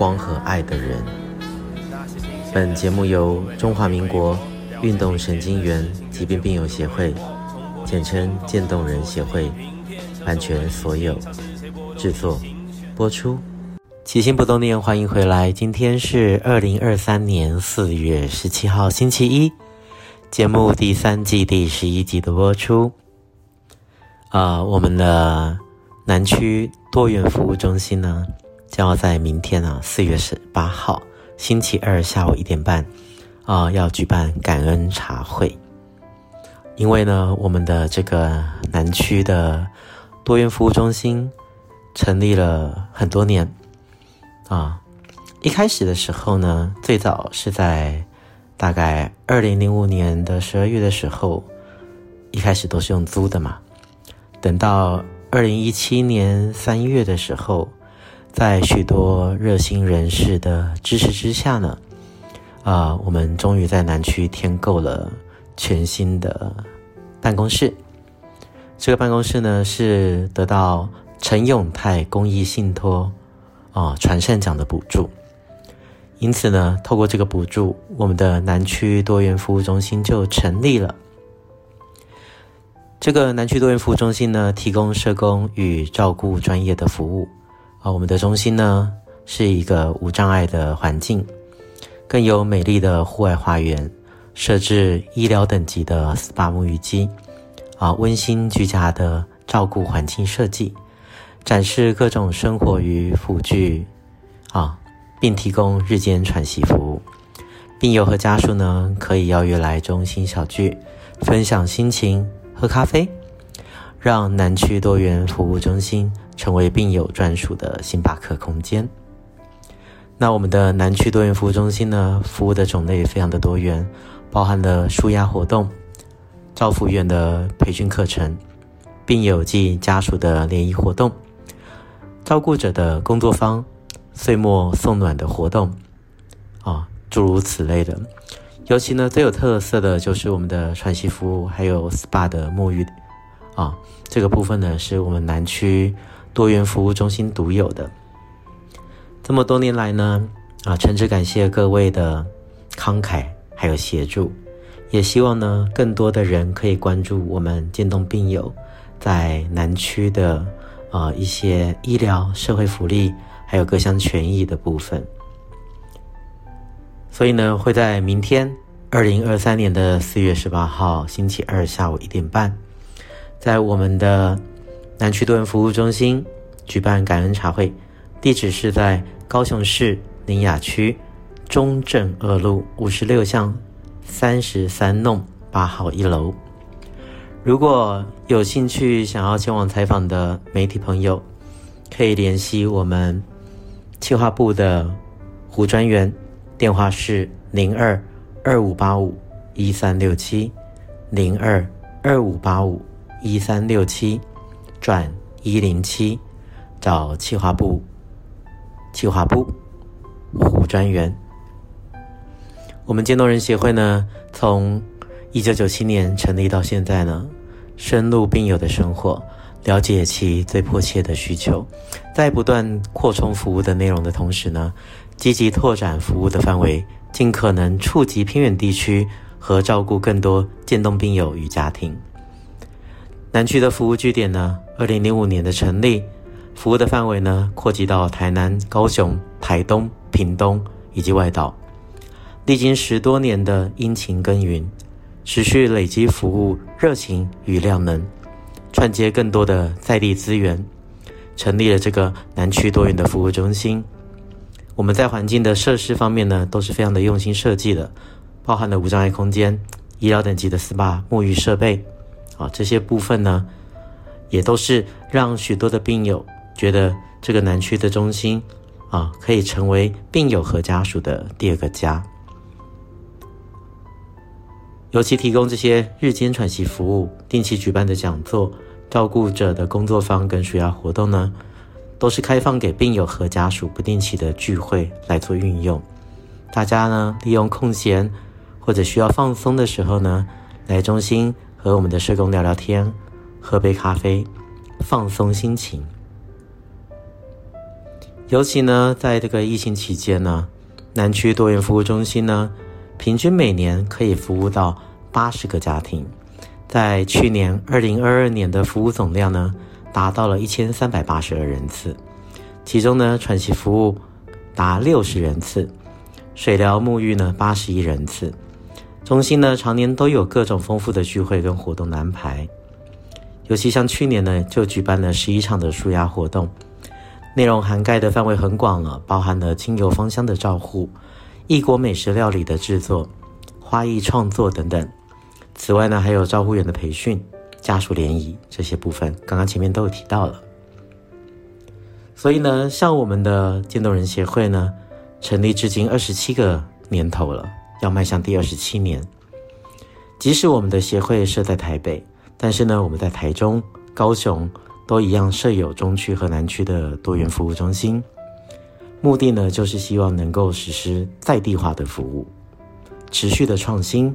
光和爱的人。本节目由中华民国运动神经元疾病病友协会，简称渐冻人协会，版权所有，制作播出。起心不冻念，欢迎回来。今天是二零二三年四月十七号，星期一，节目第三季第十一集的播出。啊、我们的南区多元服务中心呢，将要在明天啊，四月十八号星期二下午一点半啊、要举办感恩茶会。因为呢，我们的这个南区的多元服务中心成立了很多年啊。一开始的时候呢，最早是在大概二零零五年的十二月的时候，一开始都是用租的嘛。等到二零一七年三月的时候，在许多热心人士的支持之下呢，啊、我们终于在南区添购了全新的办公室。这个办公室呢，是得到陈永泰公益信托啊传善奖的补助，因此呢，透过这个补助，我们的南区多元服务中心就成立了。这个南区多元服务中心呢，提供社工与照顾专业的服务啊。我们的中心呢，是一个无障碍的环境，更有美丽的户外花园，设置医疗等级的 SPA 沐浴机啊，温馨居家的照顾环境设计，展示各种生活与辅具啊，并提供日间喘息服务。病友和家属呢，可以邀约来中心小聚，分享心情。喝咖啡，让南区多元服务中心成为病友专属的星巴克空间。那我们的南区多元服务中心呢，服务的种类非常的多元，包含了舒压活动、照护员的培训课程、病友及家属的联谊活动、照顾者的工作坊、岁末送暖的活动，啊，诸如此类的。尤其呢，最有特色的就是我们的喘息服务，还有 SPA 的沐浴，啊，这个部分呢是我们南区多元服务中心独有的。这么多年来呢，啊，诚挚感谢各位的慷慨还有协助，也希望呢更多的人可以关注我们渐冻病友在南区的啊一些医疗、社会福利还有各项权益的部分。所以呢，会在明天二零二三年的四月十八号星期二下午一点半，在我们的南区多元服务中心举办感恩茶会，地址是在高雄市苓雅区中正二路五十六巷三十三弄八号一楼。如果有兴趣想要前往采访的媒体朋友，可以联系我们企划部的胡专员。电话是零二二五八五一三六七零二二五八五一三六七转一零七，找企划部企划部胡专员。我们渐冻人协会呢，从一九九七年成立到现在呢，深入病友的生活，了解其最迫切的需求，在不断扩充服务的内容的同时呢，积极拓展服务的范围，尽可能触及偏远地区和照顾更多渐冻病友与家庭。南区的服务据点呢，二零零五年的成立，服务的范围呢扩及到台南、高雄、台东、屏东以及外岛。历经十多年的殷勤耕耘，持续累积服务热情与量能，串接更多的在地资源，成立了这个南区多元的服务中心。我们在环境的设施方面呢，都是非常的用心设计的，包含了无障碍空间、医疗等级的 SPA 沐浴设备，啊，这些部分呢，也都是让许多的病友觉得这个南区的中心啊，可以成为病友和家属的第二个家。尤其提供这些日间喘息服务、定期举办的讲座、照顾者的工作坊跟纾压活动呢，都是开放给病友和家属不定期的聚会来做运用。大家呢，利用空闲或者需要放松的时候呢，来中心和我们的社工聊聊天，喝杯咖啡，放松心情。尤其呢，在这个疫情期间呢，南区多元服务中心呢，平均每年可以服务到八十个家庭，在去年二零二二年的服务总量呢，达到了一千三百八十二人次，其中呢，喘息服务达六十人次，水疗沐浴呢八十一人次。中心呢，常年都有各种丰富的聚会跟活动的安排，尤其像去年呢，就举办了十一场的纾压活动，内容涵盖的范围很广了，包含了精油芳香的照护。异国美食料理的制作、花艺创作等等。此外呢，还有照护员的培训、家属联谊这些部分，刚刚前面都有提到了。所以呢，像我们的渐冻人协会呢，成立至今二十七个年头了，要迈向第二十七年。即使我们的协会设在台北，但是呢，我们在台中、高雄都一样设有中区和南区的多元服务中心。目的呢，就是希望能够实施在地化的服务，持续的创新，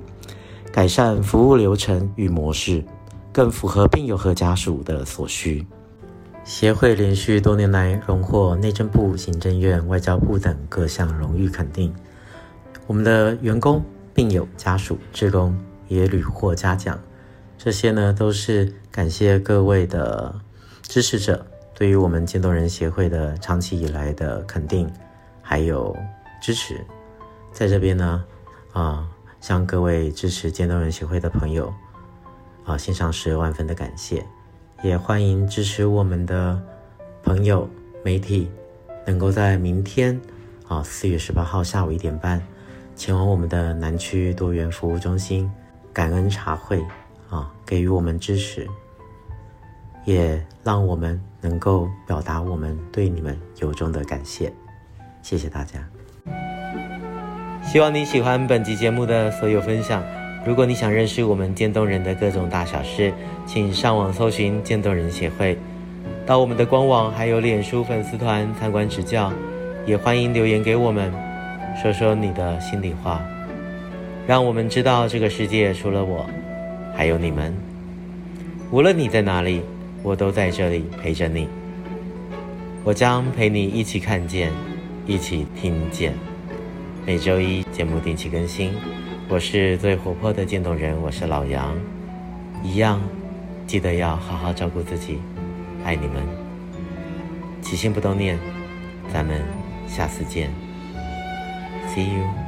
改善服务流程与模式，更符合病友和家属的所需。协会连续多年来荣获内政部、行政院、外交部等各项荣誉肯定。我们的员工、病友、家属、职工也屡获嘉奖，这些呢，都是感谢各位的支持者。对于我们渐冻人协会的长期以来的肯定，还有支持，在这边呢，啊，向各位支持渐冻人协会的朋友，啊，献上十万分的感谢，也欢迎支持我们的朋友媒体，能够在明天，啊，四月十八号下午一点半，前往我们的南区多元服务中心感恩茶会，啊，给予我们支持。也让我们能够表达我们对你们由衷的感谢，谢谢大家。希望你喜欢本集节目的所有分享。如果你想认识我们渐冻人的各种大小事，请上网搜寻渐冻人协会，到我们的官网还有脸书粉丝团参观指教。也欢迎留言给我们，说说你的心里话，让我们知道这个世界除了我，还有你们。无论你在哪里。我都在这里陪着你，我将陪你一起看见，一起听见。每周一节目定期更新，我是最活泼的渐冻人，我是老杨，一样，记得要好好照顾自己，爱你们，起心不冻念，咱们下次见，See you。